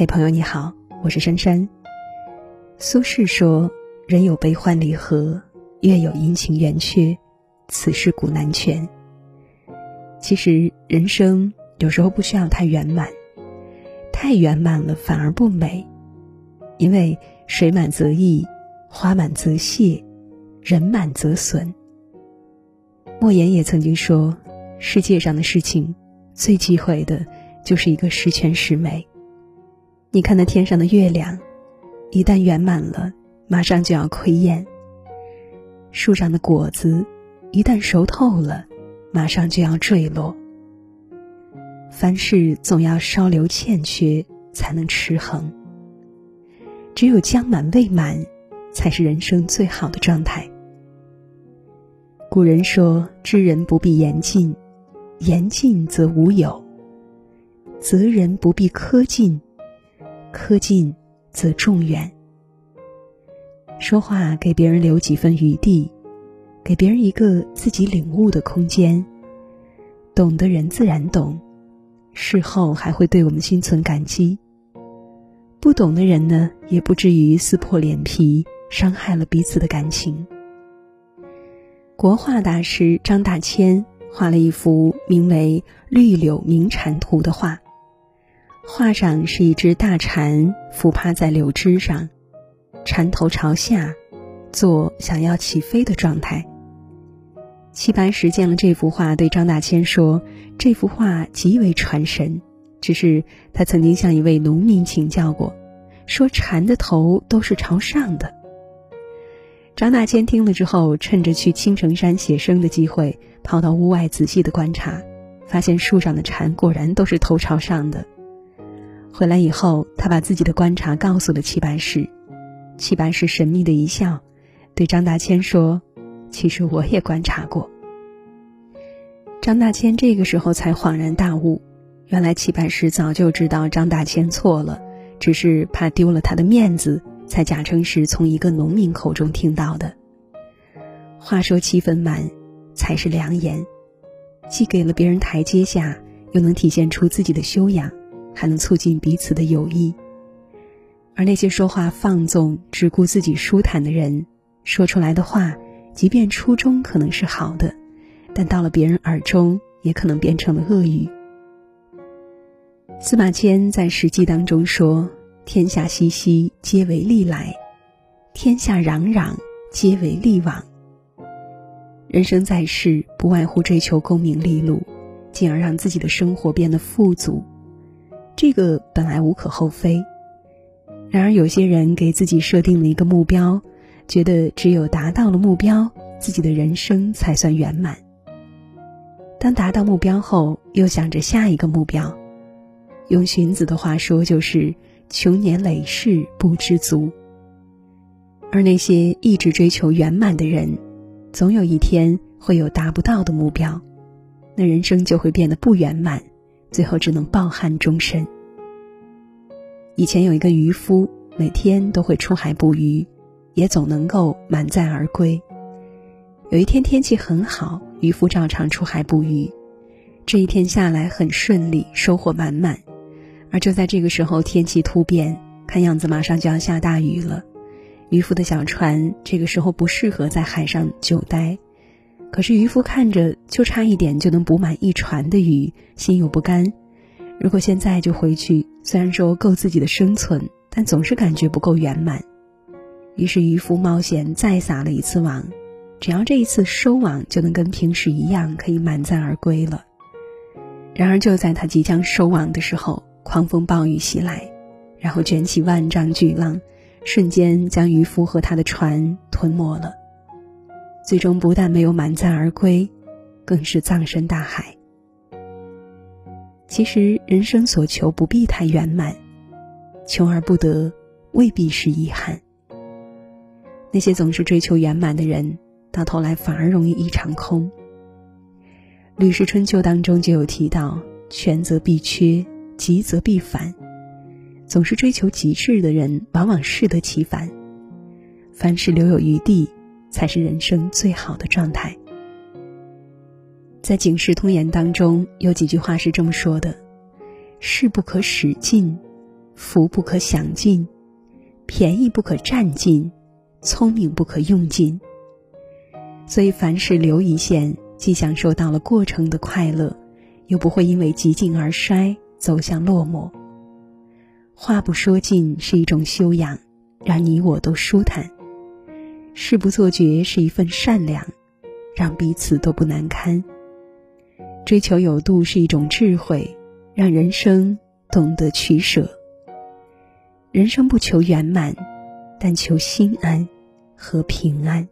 嘿，朋友你好，我是珊珊。苏轼说：“人有悲欢离合，月有阴晴圆缺，此事古难全。”其实人生有时候不需要太圆满，太圆满了反而不美，因为水满则溢，花满则谢，人满则损。莫言也曾经说：“世界上的事情，最忌讳的就是一个十全十美。”你看那天上的月亮，一旦圆满了，马上就要亏厌；树上的果子，一旦熟透了，马上就要坠落。凡事总要稍留欠缺，才能持恒。只有将满未满，才是人生最好的状态。古人说：“知人不必言尽，言尽则无有；责人不必苛尽。”苛尽，则众远。说话给别人留几分余地，给别人一个自己领悟的空间。懂的人自然懂，事后还会对我们心存感激。不懂的人呢，也不至于撕破脸皮，伤害了彼此的感情。国画大师张大千画了一幅名为《绿柳鸣蝉图》的画。画上是一只大蝉俯趴在柳枝上，蝉头朝下，做想要起飞的状态。齐白石见了这幅画，对张大千说：“这幅画极为传神。”只是他曾经向一位农民请教过，说蝉的头都是朝上的。张大千听了之后，趁着去青城山写生的机会，跑到屋外仔细的观察，发现树上的蝉果然都是头朝上的。回来以后，他把自己的观察告诉了齐白石。齐白石神秘的一笑，对张大千说：“其实我也观察过。”张大千这个时候才恍然大悟，原来齐白石早就知道张大千错了，只是怕丢了他的面子，才假称是从一个农民口中听到的。话说七分满，才是良言，既给了别人台阶下，又能体现出自己的修养。还能促进彼此的友谊，而那些说话放纵、只顾自己舒坦的人，说出来的话，即便初衷可能是好的，但到了别人耳中，也可能变成了恶语。司马迁在《史记》当中说：“天下熙熙，皆为利来；天下攘攘，皆为利往。”人生在世，不外乎追求功名利禄，进而让自己的生活变得富足。这个本来无可厚非，然而有些人给自己设定了一个目标，觉得只有达到了目标，自己的人生才算圆满。当达到目标后，又想着下一个目标，用荀子的话说，就是穷年累世不知足。而那些一直追求圆满的人，总有一天会有达不到的目标，那人生就会变得不圆满。最后只能抱憾终身。以前有一个渔夫，每天都会出海捕鱼，也总能够满载而归。有一天天气很好，渔夫照常出海捕鱼，这一天下来很顺利，收获满满。而就在这个时候，天气突变，看样子马上就要下大雨了。渔夫的小船这个时候不适合在海上久待。可是渔夫看着就差一点就能补满一船的鱼，心有不甘。如果现在就回去，虽然说够自己的生存，但总是感觉不够圆满。于是渔夫冒险再撒了一次网，只要这一次收网，就能跟平时一样，可以满载而归了。然而就在他即将收网的时候，狂风暴雨袭来，然后卷起万丈巨浪，瞬间将渔夫和他的船吞没了。最终不但没有满载而归，更是葬身大海。其实人生所求不必太圆满，求而不得未必是遗憾。那些总是追求圆满的人，到头来反而容易一场空。《吕氏春秋》当中就有提到：“全则必缺，极则必反。”总是追求极致的人，往往适得其反。凡事留有余地。才是人生最好的状态。在《警世通言》当中，有几句话是这么说的：“事不可使尽，福不可享尽，便宜不可占尽，聪明不可用尽。所以凡事留一线，既享受到了过程的快乐，又不会因为极尽而衰，走向落寞。话不说尽是一种修养，让你我都舒坦；事不做绝是一份善良，让彼此都不难堪。追求有度是一种智慧，让人生懂得取舍。人生不求圆满，但求心安和平安。